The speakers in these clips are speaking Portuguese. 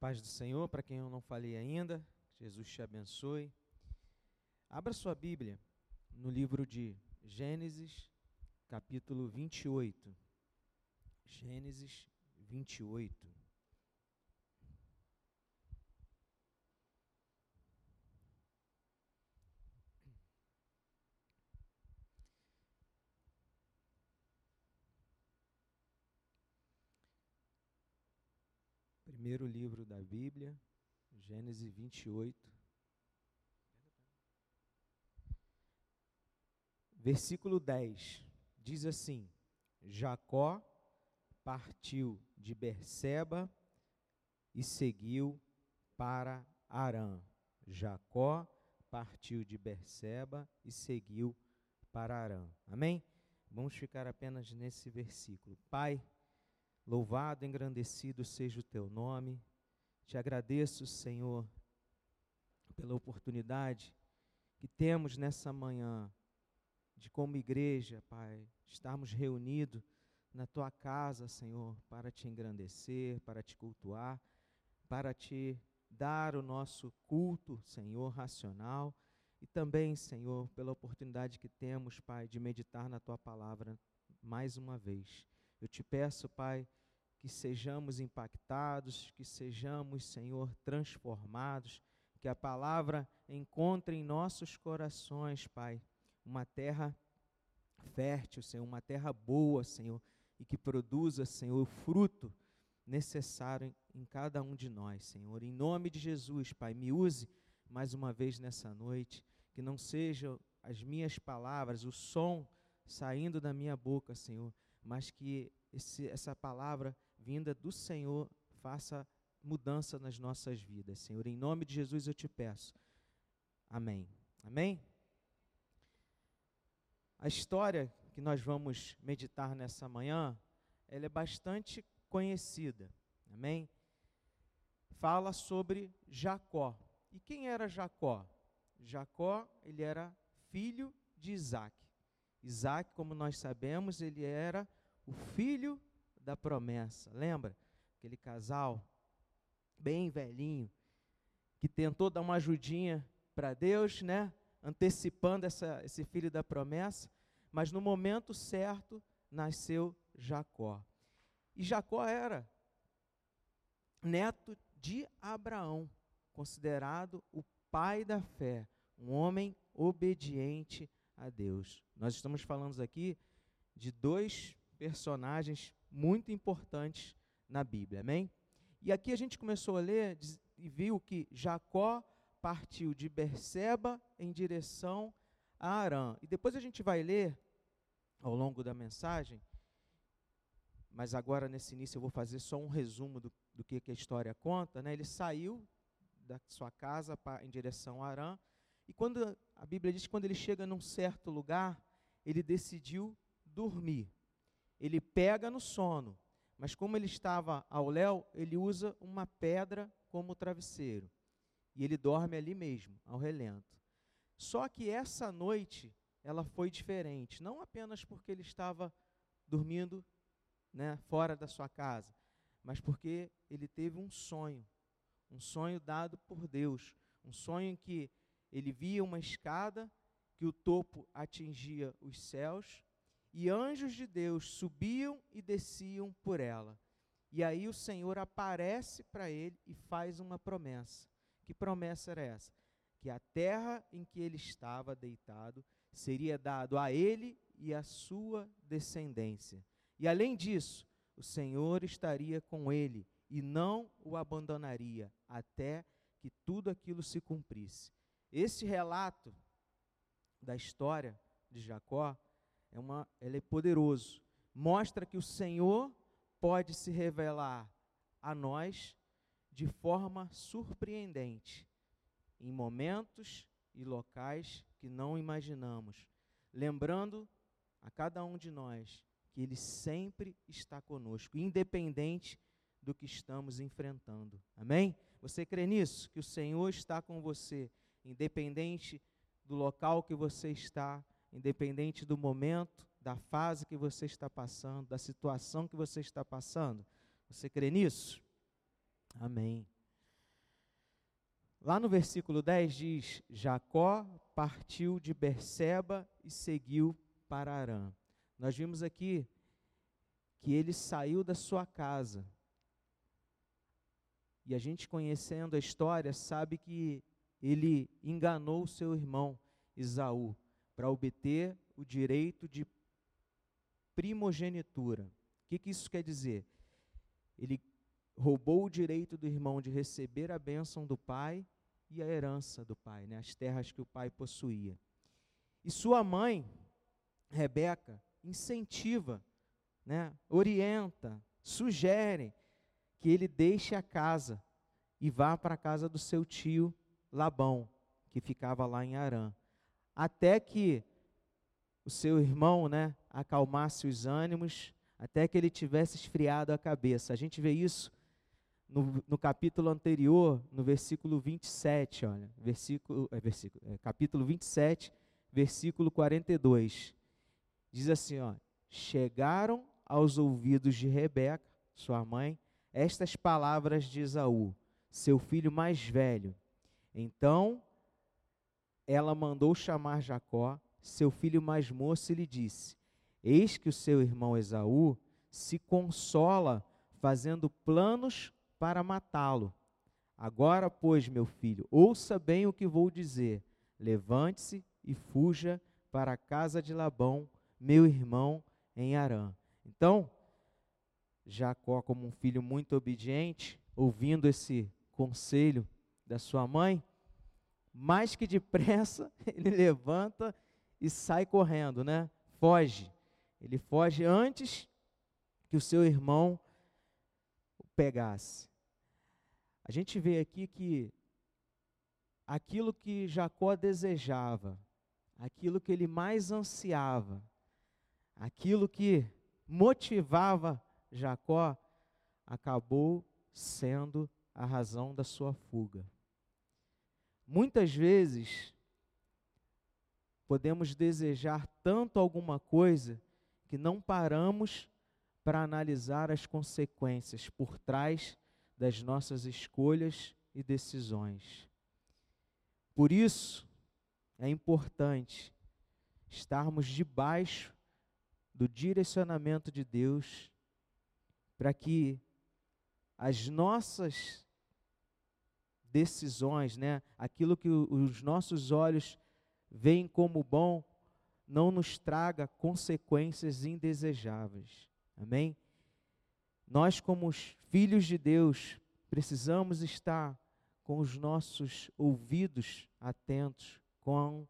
paz do Senhor, para quem eu não falei ainda, Jesus te abençoe. Abra sua Bíblia no livro de Gênesis, capítulo 28. Gênesis 28. Primeiro livro da Bíblia, Gênesis 28. Versículo 10 diz assim: Jacó partiu de Berseba e seguiu para Arã. Jacó partiu de Berseba e seguiu para Arã. Amém? Vamos ficar apenas nesse versículo. Pai, Louvado, engrandecido seja o teu nome. Te agradeço, Senhor, pela oportunidade que temos nessa manhã de, como igreja, Pai, estarmos reunidos na tua casa, Senhor, para te engrandecer, para te cultuar, para te dar o nosso culto, Senhor, racional. E também, Senhor, pela oportunidade que temos, Pai, de meditar na tua palavra mais uma vez. Eu te peço, Pai, que sejamos impactados, que sejamos, Senhor, transformados, que a palavra encontre em nossos corações, Pai, uma terra fértil, Senhor, uma terra boa, Senhor, e que produza, Senhor, o fruto necessário em cada um de nós, Senhor. Em nome de Jesus, Pai, me use mais uma vez nessa noite, que não sejam as minhas palavras, o som saindo da minha boca, Senhor, mas que esse, essa palavra vinda do Senhor faça mudança nas nossas vidas, Senhor. Em nome de Jesus eu te peço. Amém. Amém? A história que nós vamos meditar nessa manhã, ela é bastante conhecida. Amém? Fala sobre Jacó. E quem era Jacó? Jacó, ele era filho de Isaac. Isaac, como nós sabemos, ele era o filho da promessa. Lembra? Aquele casal bem velhinho que tentou dar uma ajudinha para Deus, né? Antecipando essa, esse filho da promessa, mas no momento certo nasceu Jacó. E Jacó era neto de Abraão, considerado o pai da fé, um homem obediente a Deus. Nós estamos falando aqui de dois personagens muito importantes na Bíblia, amém? E aqui a gente começou a ler e viu que Jacó partiu de Berseba em direção a Arã. E depois a gente vai ler ao longo da mensagem, mas agora nesse início eu vou fazer só um resumo do, do que, que a história conta. Né? Ele saiu da sua casa pra, em direção a Arã, e quando a Bíblia diz que quando ele chega num certo lugar, ele decidiu dormir ele pega no sono, mas como ele estava ao léu, ele usa uma pedra como travesseiro. E ele dorme ali mesmo, ao relento. Só que essa noite, ela foi diferente, não apenas porque ele estava dormindo né, fora da sua casa, mas porque ele teve um sonho, um sonho dado por Deus, um sonho em que ele via uma escada que o topo atingia os céus e anjos de Deus subiam e desciam por ela. E aí o Senhor aparece para ele e faz uma promessa. Que promessa era essa? Que a terra em que ele estava deitado seria dado a ele e à sua descendência. E além disso, o Senhor estaria com ele e não o abandonaria até que tudo aquilo se cumprisse. Esse relato da história de Jacó é uma, ele é poderoso. Mostra que o Senhor pode se revelar a nós de forma surpreendente, em momentos e locais que não imaginamos, lembrando a cada um de nós que Ele sempre está conosco, independente do que estamos enfrentando. Amém? Você crê nisso? Que o Senhor está com você, independente do local que você está, independente do momento, da fase que você está passando, da situação que você está passando? Você crê nisso? Amém. Lá no versículo 10 diz: Jacó partiu de Berseba e seguiu para Arã. Nós vimos aqui que ele saiu da sua casa. E a gente conhecendo a história sabe que ele enganou seu irmão Isaú para obter o direito de primogenitura. O que, que isso quer dizer? Ele roubou o direito do irmão de receber a bênção do pai e a herança do pai, né, as terras que o pai possuía. E sua mãe, Rebeca, incentiva, né, orienta, sugere que ele deixe a casa e vá para a casa do seu tio Labão, que ficava lá em Arã. Até que o seu irmão, né, acalmasse os ânimos, até que ele tivesse esfriado a cabeça. A gente vê isso no, no, capítulo anterior, no versículo 27, olha, versículo, é, versículo, é, capítulo 27, versículo 42. Diz assim, ó: Chegaram aos ouvidos de Rebeca, sua mãe, estas palavras de Esaú, seu filho mais velho. Então ela mandou chamar Jacó, seu filho mais moço, e lhe disse: Eis que o seu irmão Esaú se consola fazendo planos para matá-lo. Agora, pois, meu filho, ouça bem o que vou dizer. Levante-se e fuja para a casa de Labão, meu irmão, em Arã. Então, Jacó, como um filho muito obediente, ouvindo esse conselho da sua mãe, mais que depressa, ele levanta e sai correndo, né? Foge. Ele foge antes que o seu irmão o pegasse. A gente vê aqui que aquilo que Jacó desejava, aquilo que ele mais ansiava, aquilo que motivava Jacó, acabou sendo a razão da sua fuga. Muitas vezes, podemos desejar tanto alguma coisa que não paramos para analisar as consequências por trás das nossas escolhas e decisões. Por isso, é importante estarmos debaixo do direcionamento de Deus para que as nossas decisões, né, aquilo que os nossos olhos veem como bom, não nos traga consequências indesejáveis. Amém? Nós, como os filhos de Deus, precisamos estar com os nossos ouvidos atentos, com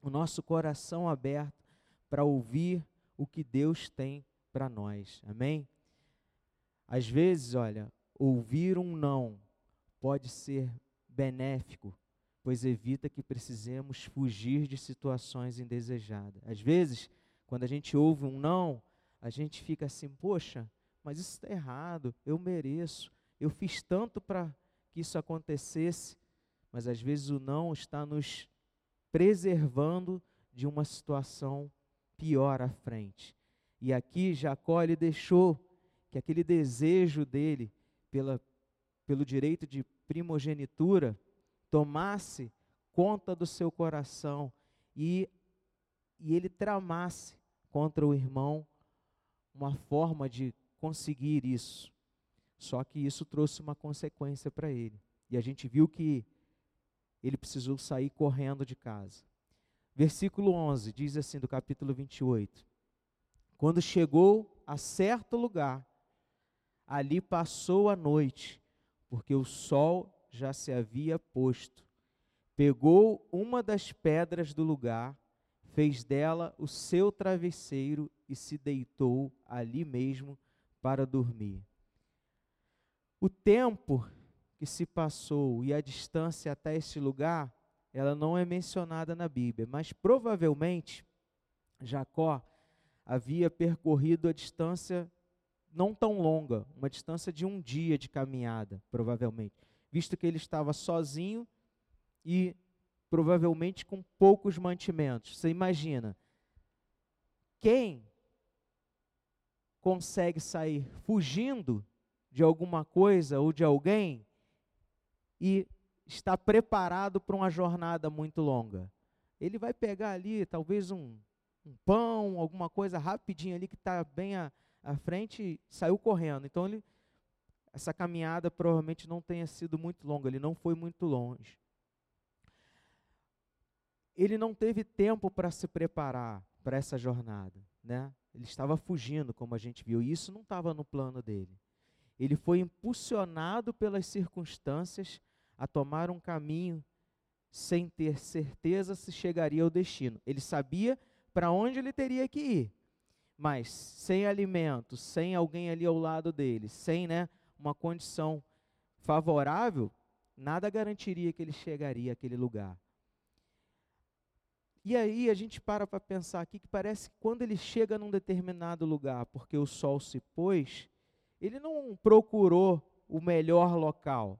o nosso coração aberto para ouvir o que Deus tem para nós. Amém? Às vezes, olha, ouvir um não pode ser benéfico, pois evita que precisemos fugir de situações indesejadas. Às vezes, quando a gente ouve um não, a gente fica assim, poxa, mas isso está errado, eu mereço, eu fiz tanto para que isso acontecesse, mas às vezes o não está nos preservando de uma situação pior à frente. E aqui Jacó ele deixou que aquele desejo dele pela, pelo direito de primogenitura tomasse conta do seu coração e, e ele tramasse contra o irmão uma forma de conseguir isso. Só que isso trouxe uma consequência para ele. E a gente viu que ele precisou sair correndo de casa. Versículo 11 diz assim do capítulo 28. Quando chegou a certo lugar, ali passou a noite, porque o sol já se havia posto. Pegou uma das pedras do lugar, fez dela o seu travesseiro e se deitou ali mesmo para dormir. O tempo que se passou e a distância até este lugar, ela não é mencionada na Bíblia, mas provavelmente Jacó havia percorrido a distância não tão longa, uma distância de um dia de caminhada, provavelmente, visto que ele estava sozinho e provavelmente com poucos mantimentos. Você imagina, quem consegue sair fugindo de alguma coisa ou de alguém e está preparado para uma jornada muito longa. Ele vai pegar ali, talvez, um, um pão, alguma coisa rapidinho ali que está bem à, à frente saiu correndo. Então, ele, essa caminhada provavelmente não tenha sido muito longa, ele não foi muito longe. Ele não teve tempo para se preparar para essa jornada, né? Ele estava fugindo, como a gente viu, e isso não estava no plano dele. Ele foi impulsionado pelas circunstâncias a tomar um caminho sem ter certeza se chegaria ao destino. Ele sabia para onde ele teria que ir, mas sem alimento, sem alguém ali ao lado dele, sem né, uma condição favorável, nada garantiria que ele chegaria àquele lugar. E aí a gente para para pensar aqui que parece que quando ele chega num determinado lugar, porque o sol se pôs, ele não procurou o melhor local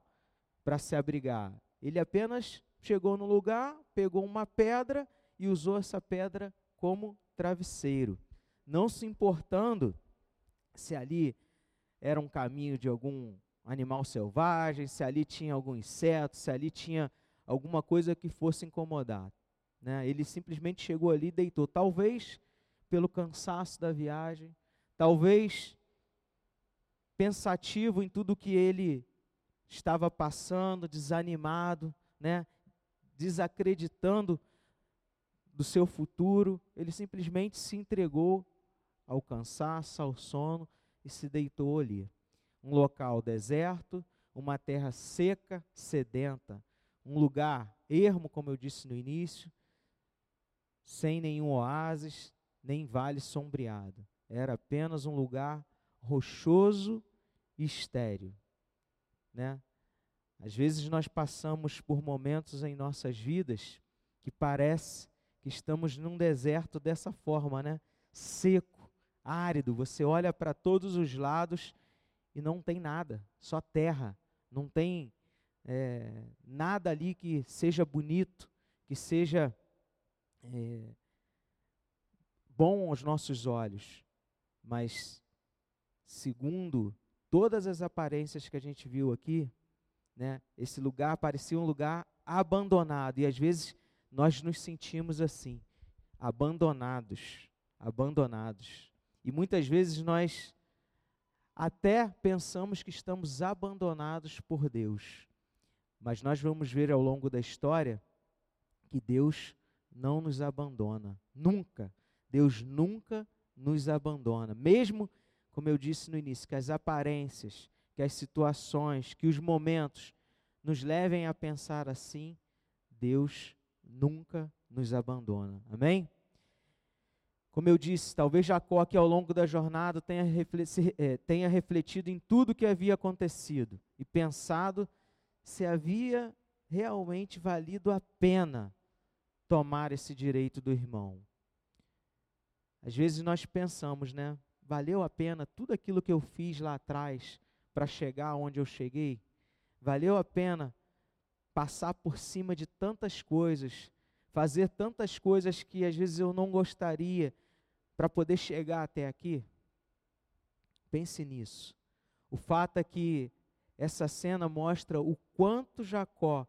para se abrigar. Ele apenas chegou no lugar, pegou uma pedra e usou essa pedra como travesseiro, não se importando se ali era um caminho de algum animal selvagem, se ali tinha algum inseto, se ali tinha alguma coisa que fosse incomodar. Né? Ele simplesmente chegou ali e deitou. Talvez pelo cansaço da viagem, talvez pensativo em tudo que ele estava passando, desanimado, né? desacreditando do seu futuro, ele simplesmente se entregou ao cansaço, ao sono e se deitou ali. Um local deserto, uma terra seca, sedenta, um lugar ermo, como eu disse no início, sem nenhum oásis, nem vale sombreado. Era apenas um lugar rochoso e estéril, né? Às vezes nós passamos por momentos em nossas vidas que parece que estamos num deserto dessa forma, né? Seco, árido, você olha para todos os lados e não tem nada, só terra, não tem é, nada ali que seja bonito, que seja é, bom aos nossos olhos, mas segundo todas as aparências que a gente viu aqui, né, esse lugar parecia um lugar abandonado. E às vezes nós nos sentimos assim, abandonados, abandonados. E muitas vezes nós até pensamos que estamos abandonados por Deus. Mas nós vamos ver ao longo da história que Deus não nos abandona. Nunca. Deus nunca nos abandona. Mesmo, como eu disse no início, que as aparências, que as situações, que os momentos nos levem a pensar assim, Deus nunca nos abandona. Amém? Como eu disse, talvez Jacó que ao longo da jornada tenha, tenha refletido em tudo que havia acontecido e pensado se havia realmente valido a pena tomar esse direito do irmão. Às vezes nós pensamos, né? Valeu a pena tudo aquilo que eu fiz lá atrás para chegar onde eu cheguei? Valeu a pena passar por cima de tantas coisas, fazer tantas coisas que às vezes eu não gostaria, para poder chegar até aqui? Pense nisso. O fato é que essa cena mostra o quanto Jacó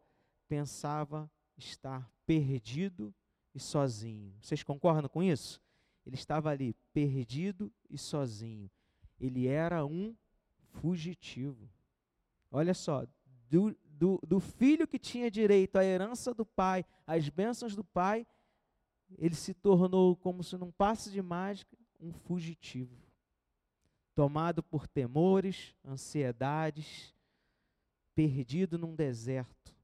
pensava estar perdido e sozinho. Vocês concordam com isso? Ele estava ali perdido e sozinho. Ele era um fugitivo. Olha só, do, do, do filho que tinha direito à herança do pai, às bênçãos do pai, ele se tornou, como se num passe de mágica, um fugitivo. Tomado por temores, ansiedades, perdido num deserto.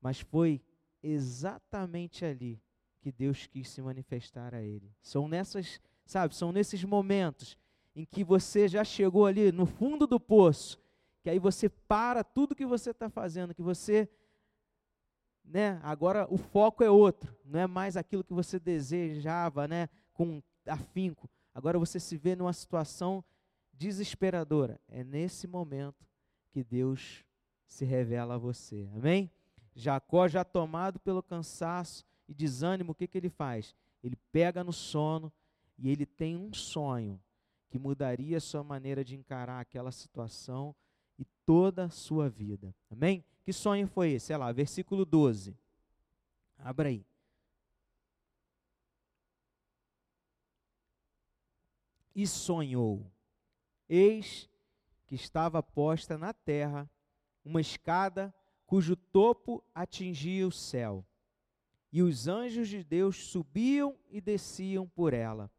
Mas foi exatamente ali que Deus quis se manifestar a ele. São nessas, sabe, são nesses momentos em que você já chegou ali no fundo do poço, que aí você para tudo que você está fazendo, que você né? Agora o foco é outro, não é mais aquilo que você desejava, né? Com afinco. Agora você se vê numa situação desesperadora. É nesse momento que Deus se revela a você. Amém? Jacó, já tomado pelo cansaço e desânimo, o que, que ele faz? Ele pega no sono e ele tem um sonho que mudaria a sua maneira de encarar aquela situação e toda a sua vida. Amém? Que sonho foi esse? Sei lá, versículo 12. Abra aí. E sonhou. Eis que estava posta na terra uma escada cujo topo atingia o céu. E os anjos de Deus subiam e desciam por ela.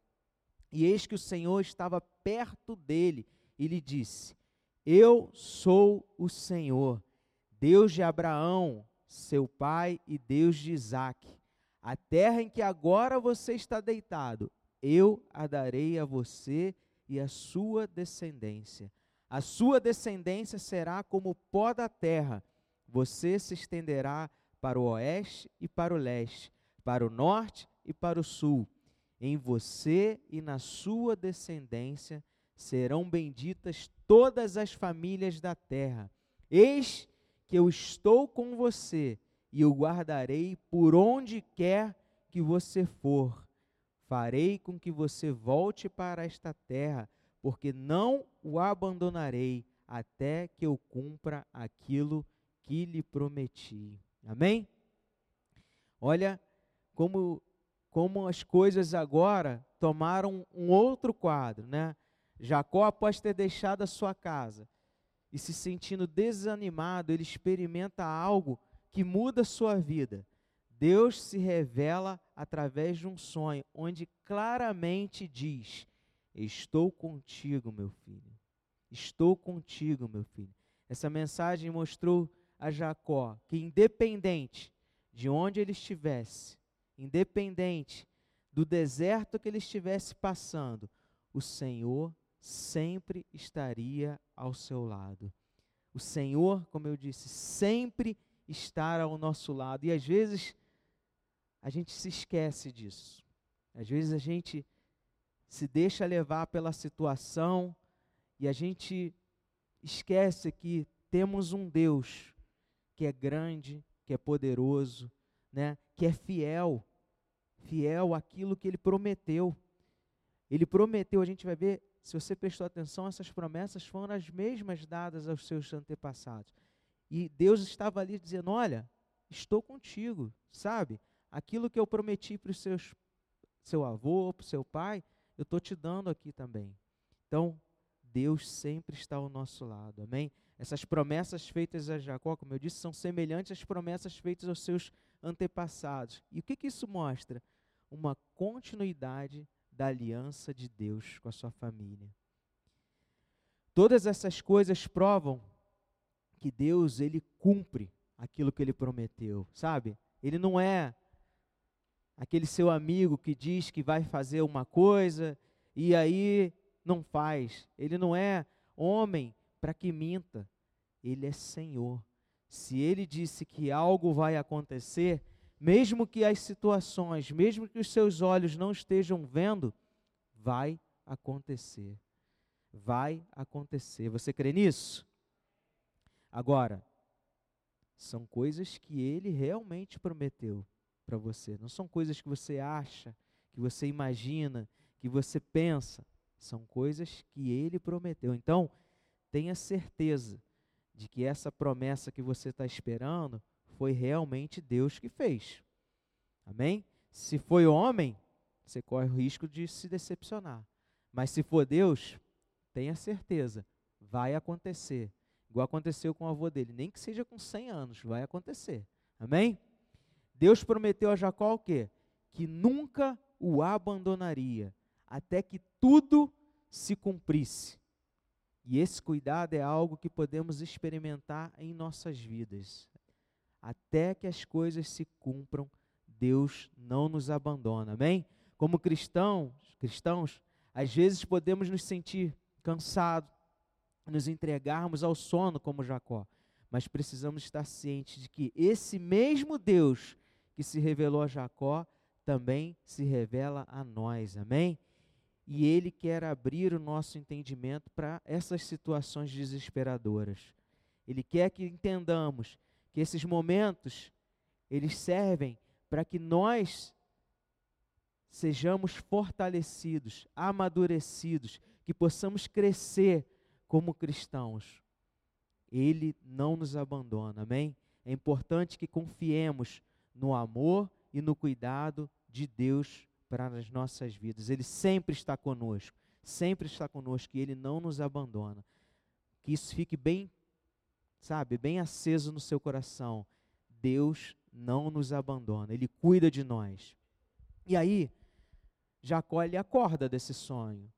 E eis que o Senhor estava perto dele e lhe disse: Eu sou o Senhor, Deus de Abraão, seu pai, e Deus de Isaque. A terra em que agora você está deitado, eu a darei a você e a sua descendência. A sua descendência será como o pó da terra. Você se estenderá para o oeste e para o leste, para o norte e para o sul. Em você e na sua descendência serão benditas todas as famílias da terra. Eis que eu estou com você e o guardarei por onde quer que você for. Farei com que você volte para esta terra, porque não o abandonarei até que eu cumpra aquilo que lhe prometi. Amém? Olha como como as coisas agora tomaram um outro quadro, né? Jacó, após ter deixado a sua casa e se sentindo desanimado, ele experimenta algo que muda sua vida. Deus se revela através de um sonho, onde claramente diz: Estou contigo, meu filho. Estou contigo, meu filho. Essa mensagem mostrou a Jacó que, independente de onde ele estivesse, independente do deserto que ele estivesse passando, o Senhor sempre estaria ao seu lado. O Senhor, como eu disse, sempre estará ao nosso lado. E às vezes a gente se esquece disso. Às vezes a gente se deixa levar pela situação e a gente esquece que temos um Deus que é grande, que é poderoso, né, que é fiel, fiel àquilo que ele prometeu. Ele prometeu, a gente vai ver, se você prestou atenção, essas promessas foram as mesmas dadas aos seus antepassados. E Deus estava ali dizendo: Olha, estou contigo, sabe? Aquilo que eu prometi para o seu avô, para o seu pai, eu estou te dando aqui também. Então, Deus sempre está ao nosso lado, amém? Essas promessas feitas a Jacó, como eu disse, são semelhantes às promessas feitas aos seus antepassados. E o que, que isso mostra? Uma continuidade da aliança de Deus com a sua família. Todas essas coisas provam que Deus ele cumpre aquilo que ele prometeu, sabe? Ele não é aquele seu amigo que diz que vai fazer uma coisa e aí não faz. Ele não é homem para que minta. Ele é Senhor. Se ele disse que algo vai acontecer, mesmo que as situações, mesmo que os seus olhos não estejam vendo, vai acontecer. Vai acontecer. Você crê nisso? Agora, são coisas que ele realmente prometeu para você. Não são coisas que você acha, que você imagina, que você pensa. São coisas que ele prometeu. Então, tenha certeza de que essa promessa que você está esperando foi realmente Deus que fez. Amém? Se foi homem, você corre o risco de se decepcionar. Mas se for Deus, tenha certeza, vai acontecer. Igual aconteceu com o avô dele, nem que seja com 100 anos, vai acontecer. Amém? Deus prometeu a Jacó o quê? Que nunca o abandonaria, até que tudo se cumprisse. E esse cuidado é algo que podemos experimentar em nossas vidas. Até que as coisas se cumpram, Deus não nos abandona. Amém? Como cristãos, cristãos, às vezes podemos nos sentir cansados, nos entregarmos ao sono como Jacó, mas precisamos estar cientes de que esse mesmo Deus que se revelou a Jacó também se revela a nós. Amém? E ele quer abrir o nosso entendimento para essas situações desesperadoras. Ele quer que entendamos que esses momentos eles servem para que nós sejamos fortalecidos, amadurecidos, que possamos crescer como cristãos. Ele não nos abandona, amém? É importante que confiemos no amor e no cuidado de Deus para as nossas vidas. Ele sempre está conosco, sempre está conosco e Ele não nos abandona. Que isso fique bem, sabe, bem aceso no seu coração. Deus não nos abandona, Ele cuida de nós. E aí, Jacó ele acorda desse sonho.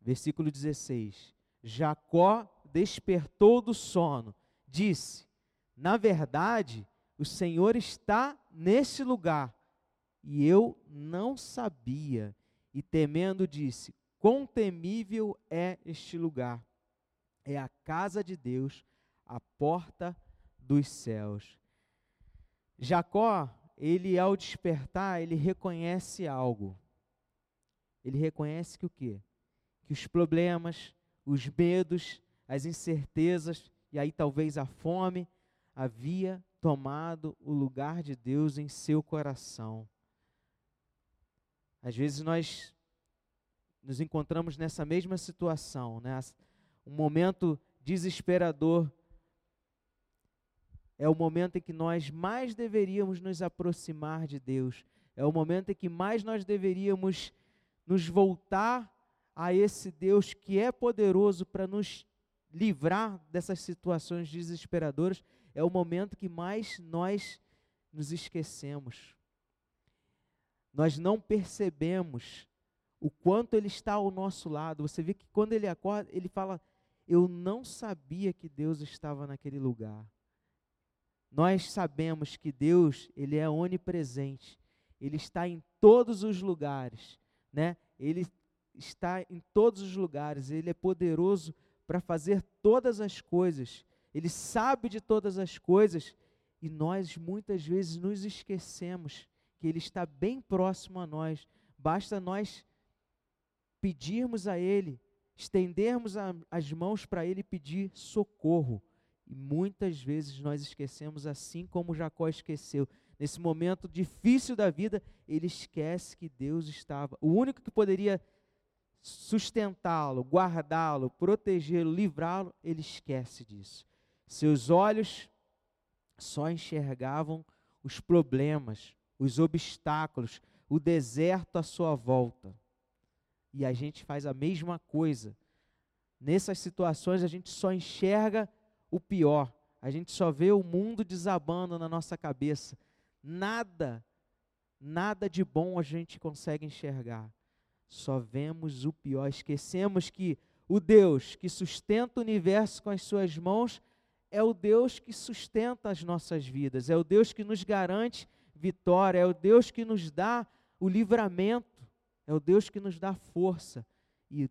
Versículo 16. Jacó despertou do sono, disse: Na verdade, o Senhor está nesse lugar, e eu não sabia. E temendo, disse: Quão temível é este lugar! É a casa de Deus, a porta dos céus. Jacó, ele ao despertar, ele reconhece algo. Ele reconhece que o quê? Que os problemas, os medos, as incertezas e aí talvez a fome havia tomado o lugar de Deus em seu coração. Às vezes nós nos encontramos nessa mesma situação, né? Um momento desesperador é o momento em que nós mais deveríamos nos aproximar de Deus. É o momento em que mais nós deveríamos nos voltar a esse Deus que é poderoso para nos livrar dessas situações desesperadoras. É o momento que mais nós nos esquecemos. Nós não percebemos o quanto Ele está ao nosso lado. Você vê que quando ele acorda, ele fala: Eu não sabia que Deus estava naquele lugar. Nós sabemos que Deus, ele é onipresente. Ele está em todos os lugares, né? Ele está em todos os lugares, ele é poderoso para fazer todas as coisas. Ele sabe de todas as coisas e nós muitas vezes nos esquecemos que ele está bem próximo a nós. Basta nós pedirmos a ele, estendermos a, as mãos para ele pedir socorro. E muitas vezes nós esquecemos, assim como Jacó esqueceu. Nesse momento difícil da vida, ele esquece que Deus estava. O único que poderia sustentá-lo, guardá-lo, protegê-lo, livrá-lo, ele esquece disso. Seus olhos só enxergavam os problemas, os obstáculos, o deserto à sua volta. E a gente faz a mesma coisa. Nessas situações a gente só enxerga o pior. A gente só vê o mundo desabando na nossa cabeça. Nada, nada de bom a gente consegue enxergar. Só vemos o pior. Esquecemos que o Deus que sustenta o universo com as suas mãos é o Deus que sustenta as nossas vidas, é o Deus que nos garante vitória, é o Deus que nos dá o livramento, é o Deus que nos dá força. E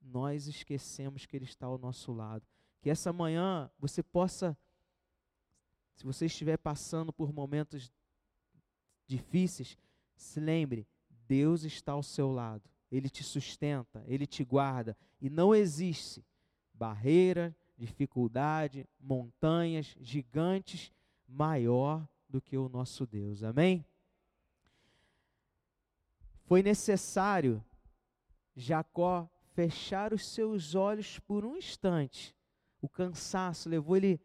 nós esquecemos que Ele está ao nosso lado. Que essa manhã você possa, se você estiver passando por momentos difíceis, se lembre, Deus está ao seu lado. Ele te sustenta, ele te guarda e não existe barreira, dificuldade, montanhas gigantes maior do que o nosso Deus. Amém? Foi necessário Jacó fechar os seus olhos por um instante o cansaço levou ele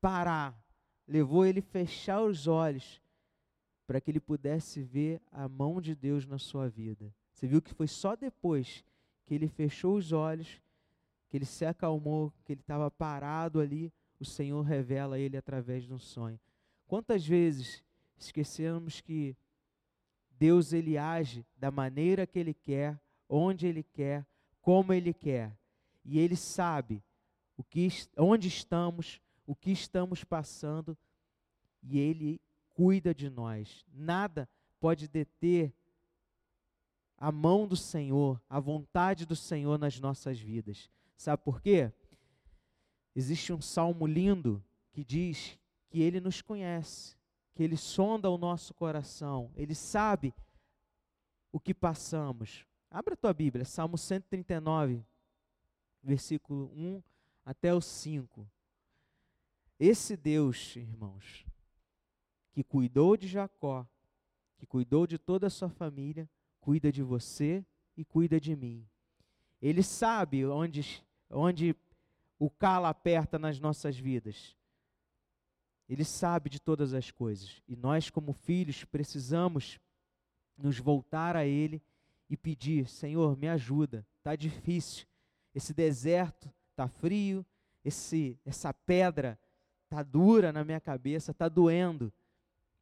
parar, levou ele fechar os olhos para que ele pudesse ver a mão de Deus na sua vida. Você viu que foi só depois que ele fechou os olhos, que ele se acalmou, que ele estava parado ali, o Senhor revela a ele através de um sonho. Quantas vezes esquecemos que Deus ele age da maneira que ele quer, onde ele quer, como ele quer. E ele sabe o que, onde estamos, o que estamos passando, e Ele cuida de nós. Nada pode deter a mão do Senhor, a vontade do Senhor nas nossas vidas. Sabe por quê? Existe um salmo lindo que diz que Ele nos conhece, que Ele sonda o nosso coração, Ele sabe o que passamos. Abra a tua Bíblia, Salmo 139, versículo 1 até o 5. Esse Deus, irmãos, que cuidou de Jacó, que cuidou de toda a sua família, cuida de você e cuida de mim. Ele sabe onde, onde o cala aperta nas nossas vidas. Ele sabe de todas as coisas. E nós, como filhos, precisamos nos voltar a Ele e pedir: Senhor, me ajuda. Está difícil. Esse deserto está frio. Esse, essa pedra está dura na minha cabeça, está doendo.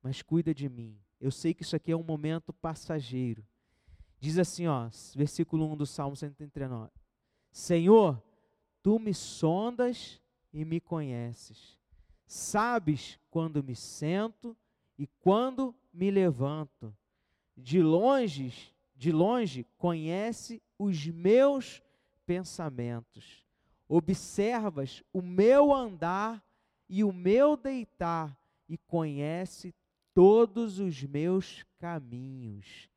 Mas cuida de mim. Eu sei que isso aqui é um momento passageiro. Diz assim, ó, versículo 1 do Salmo 139. Senhor, tu me sondas e me conheces. Sabes quando me sento e quando me levanto. De longe, de longe conhece os meus pensamentos. Observas o meu andar e o meu deitar e conhece todos os meus caminhos.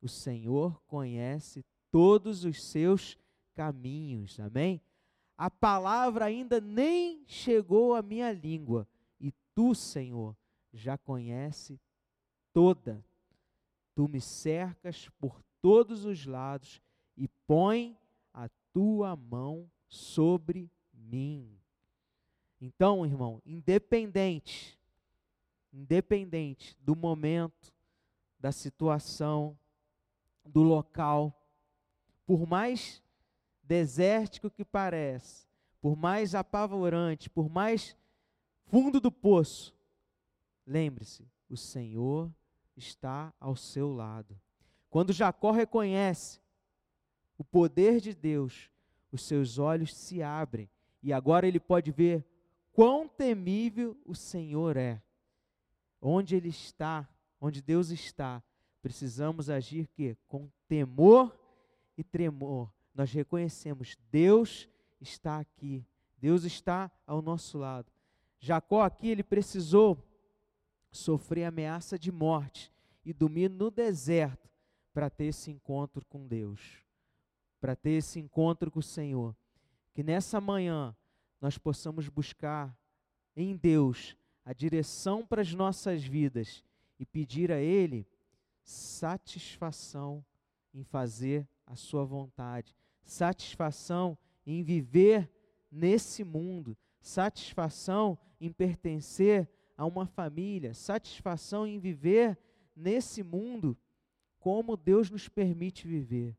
O Senhor conhece todos os seus caminhos. Amém? A palavra ainda nem chegou à minha língua e tu, Senhor, já conhece toda. Tu me cercas por todos os lados e põe a tua mão sobre mim. Então, irmão, independente, independente do momento, da situação, do local, por mais desértico que pareça, por mais apavorante, por mais fundo do poço, lembre-se, o Senhor está ao seu lado. Quando Jacó reconhece o poder de Deus, os seus olhos se abrem e agora ele pode ver quão temível o Senhor é. Onde ele está, onde Deus está, precisamos agir que com temor e tremor. Nós reconhecemos Deus está aqui. Deus está ao nosso lado. Jacó aqui ele precisou sofrer ameaça de morte e dormir no deserto para ter esse encontro com Deus, para ter esse encontro com o Senhor. Que nessa manhã nós possamos buscar em Deus a direção para as nossas vidas e pedir a Ele satisfação em fazer a Sua vontade, satisfação em viver nesse mundo, satisfação em pertencer a uma família, satisfação em viver nesse mundo como Deus nos permite viver,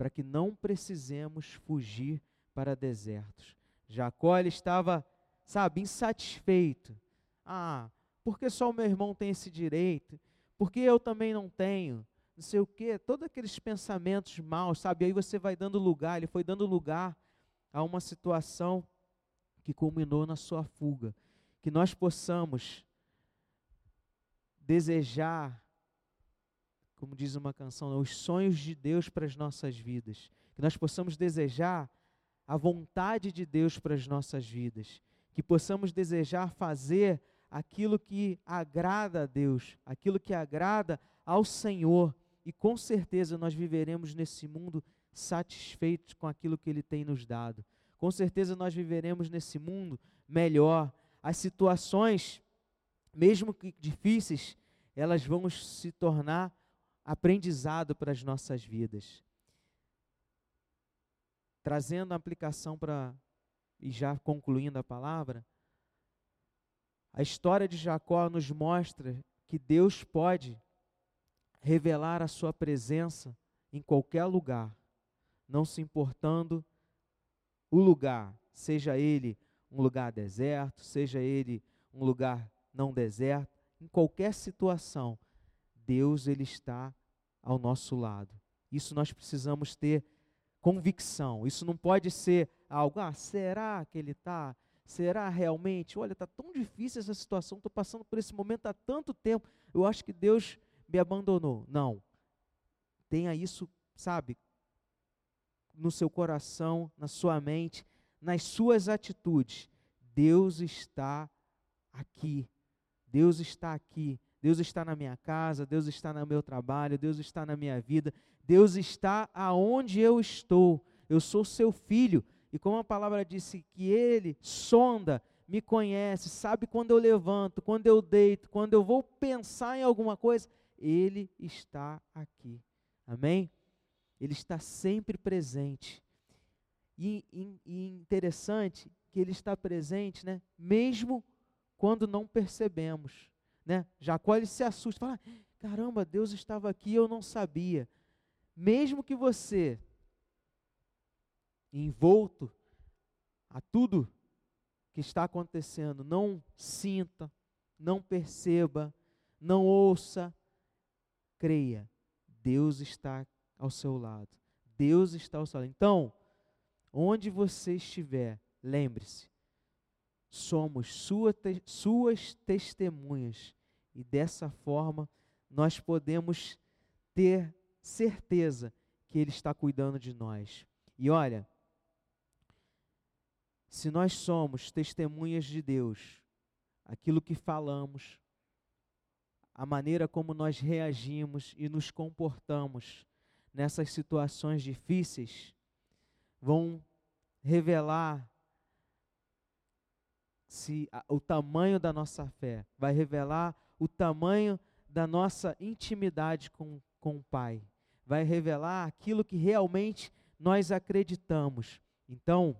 para que não precisemos fugir para desertos. Jacó ele estava, sabe, insatisfeito. Ah, porque só o meu irmão tem esse direito? Porque eu também não tenho? Não sei o quê, todos aqueles pensamentos maus, sabe? Aí você vai dando lugar, ele foi dando lugar a uma situação que culminou na sua fuga que nós possamos desejar, como diz uma canção, né, os sonhos de Deus para as nossas vidas, que nós possamos desejar a vontade de Deus para as nossas vidas, que possamos desejar fazer aquilo que agrada a Deus, aquilo que agrada ao Senhor, e com certeza nós viveremos nesse mundo satisfeitos com aquilo que Ele tem nos dado. Com certeza nós viveremos nesse mundo melhor, as situações, mesmo que difíceis, elas vão se tornar aprendizado para as nossas vidas. Trazendo a aplicação para, e já concluindo a palavra, a história de Jacó nos mostra que Deus pode revelar a sua presença em qualquer lugar, não se importando o lugar, seja ele um lugar deserto, seja ele um lugar não deserto, em qualquer situação, Deus ele está ao nosso lado. Isso nós precisamos ter convicção. Isso não pode ser algo, ah, será que ele está? Será realmente? Olha, está tão difícil essa situação, estou passando por esse momento há tanto tempo, eu acho que Deus me abandonou. Não. Tenha isso, sabe, no seu coração, na sua mente, nas suas atitudes. Deus está aqui. Deus está aqui. Deus está na minha casa, Deus está no meu trabalho, Deus está na minha vida, Deus está aonde eu estou. Eu sou seu filho. E como a palavra disse que ele sonda, me conhece, sabe quando eu levanto, quando eu deito, quando eu vou pensar em alguma coisa, ele está aqui. Amém? Ele está sempre presente. E, e, e interessante que Ele está presente, né? mesmo quando não percebemos. Né? Jacó ele se assusta, fala: caramba, Deus estava aqui, eu não sabia. Mesmo que você, envolto a tudo que está acontecendo, não sinta, não perceba, não ouça, creia, Deus está ao seu lado. Deus está ao seu lado. Então, onde você estiver, lembre-se, somos sua te suas testemunhas e dessa forma nós podemos ter certeza que Ele está cuidando de nós. E olha, se nós somos testemunhas de Deus, aquilo que falamos, a maneira como nós reagimos e nos comportamos nessas situações difíceis, vão revelar se a, o tamanho da nossa fé, vai revelar o tamanho da nossa intimidade com, com o Pai, vai revelar aquilo que realmente nós acreditamos. Então,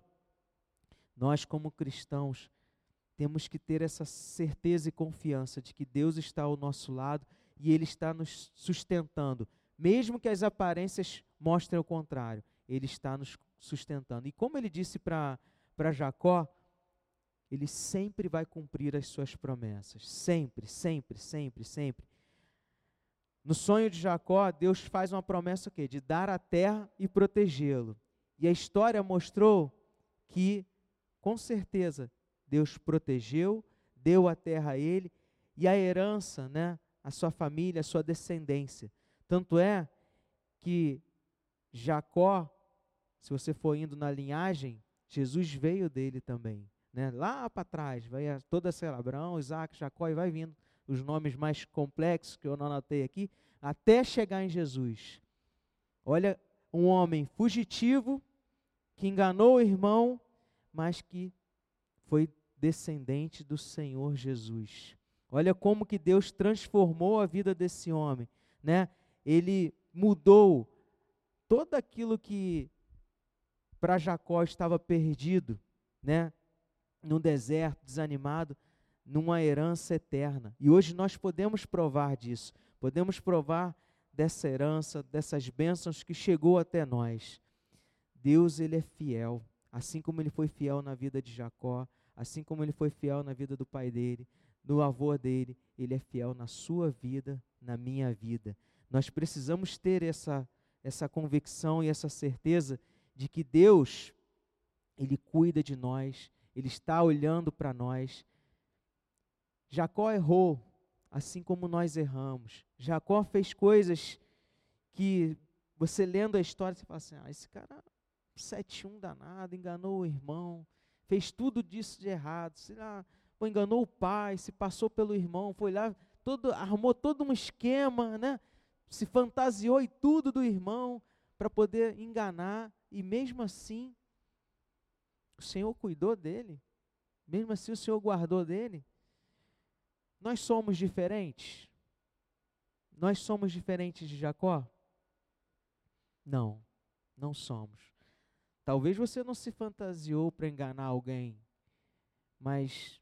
nós, como cristãos, temos que ter essa certeza e confiança de que Deus está ao nosso lado e Ele está nos sustentando, mesmo que as aparências mostrem o contrário, Ele está nos sustentando. E como Ele disse para Jacó, Ele sempre vai cumprir as suas promessas, sempre, sempre, sempre, sempre. No sonho de Jacó, Deus faz uma promessa o quê? De dar a terra e protegê-lo. E a história mostrou que com certeza, Deus protegeu, deu a terra a ele e a herança, né, a sua família, a sua descendência. Tanto é que Jacó, se você for indo na linhagem, Jesus veio dele também. Né? Lá para trás, vai toda essa Abraão, Isaac, Jacó, e vai vindo os nomes mais complexos que eu não anotei aqui, até chegar em Jesus. Olha, um homem fugitivo que enganou o irmão mas que foi descendente do Senhor Jesus. Olha como que Deus transformou a vida desse homem, né? Ele mudou todo aquilo que para Jacó estava perdido, né? No deserto, desanimado, numa herança eterna. E hoje nós podemos provar disso. Podemos provar dessa herança, dessas bênçãos que chegou até nós. Deus ele é fiel. Assim como ele foi fiel na vida de Jacó, assim como ele foi fiel na vida do pai dele, do avô dele, ele é fiel na sua vida, na minha vida. Nós precisamos ter essa, essa convicção e essa certeza de que Deus, Ele cuida de nós, Ele está olhando para nós. Jacó errou, assim como nós erramos. Jacó fez coisas que você lendo a história, você fala assim: ah, esse cara 7-1 danado, enganou o irmão, fez tudo disso de errado, se lá, ou enganou o pai, se passou pelo irmão, foi lá, todo, armou todo um esquema, né? se fantasiou e tudo do irmão para poder enganar, e mesmo assim, o Senhor cuidou dele, mesmo assim o Senhor guardou dele. Nós somos diferentes? Nós somos diferentes de Jacó? Não, não somos. Talvez você não se fantasiou para enganar alguém, mas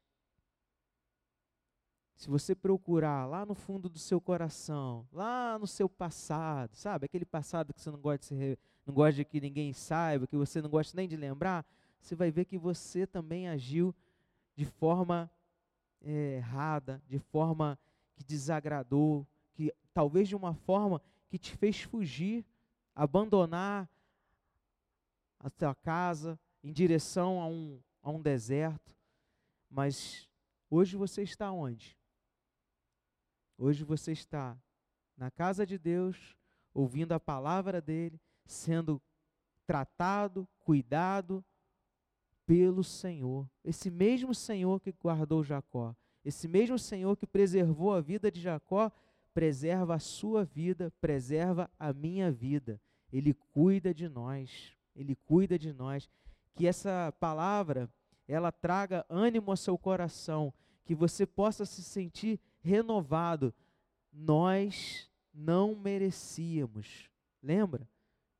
se você procurar lá no fundo do seu coração, lá no seu passado, sabe, aquele passado que você não gosta de, não gosta de que ninguém saiba, que você não gosta nem de lembrar, você vai ver que você também agiu de forma é, errada, de forma que desagradou, que talvez de uma forma que te fez fugir, abandonar a sua casa, em direção a um, a um deserto. Mas hoje você está onde? Hoje você está na casa de Deus, ouvindo a palavra dele, sendo tratado, cuidado pelo Senhor. Esse mesmo Senhor que guardou Jacó, esse mesmo Senhor que preservou a vida de Jacó, preserva a sua vida, preserva a minha vida. Ele cuida de nós. Ele cuida de nós. Que essa palavra ela traga ânimo ao seu coração, que você possa se sentir renovado. Nós não merecíamos. Lembra?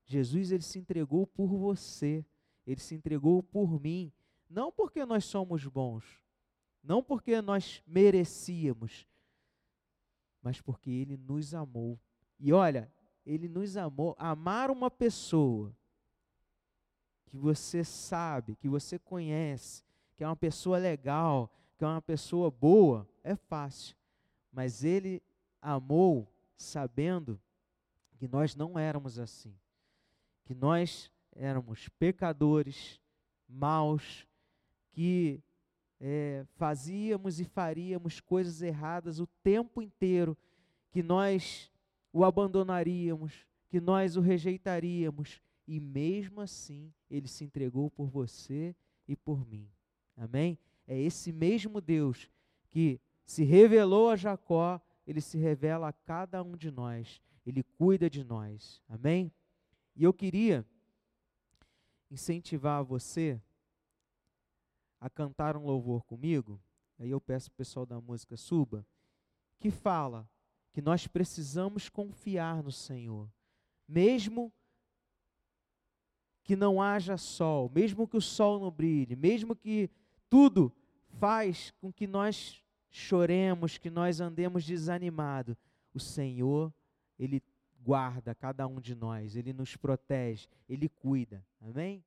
Jesus ele se entregou por você, ele se entregou por mim. não porque nós somos bons, não porque nós merecíamos, mas porque Ele nos amou. E olha, Ele nos amou. Amar uma pessoa que você sabe, que você conhece, que é uma pessoa legal, que é uma pessoa boa, é fácil. Mas Ele amou sabendo que nós não éramos assim, que nós éramos pecadores, maus, que é, fazíamos e faríamos coisas erradas o tempo inteiro, que nós o abandonaríamos, que nós o rejeitaríamos, e mesmo assim ele se entregou por você e por mim. Amém? É esse mesmo Deus que se revelou a Jacó, ele se revela a cada um de nós, ele cuida de nós. Amém? E eu queria incentivar você a cantar um louvor comigo, aí eu peço o pessoal da música suba, que fala que nós precisamos confiar no Senhor, mesmo que não haja sol, mesmo que o sol não brilhe, mesmo que tudo faz com que nós choremos, que nós andemos desanimados, o Senhor, Ele guarda cada um de nós, Ele nos protege, Ele cuida. Amém?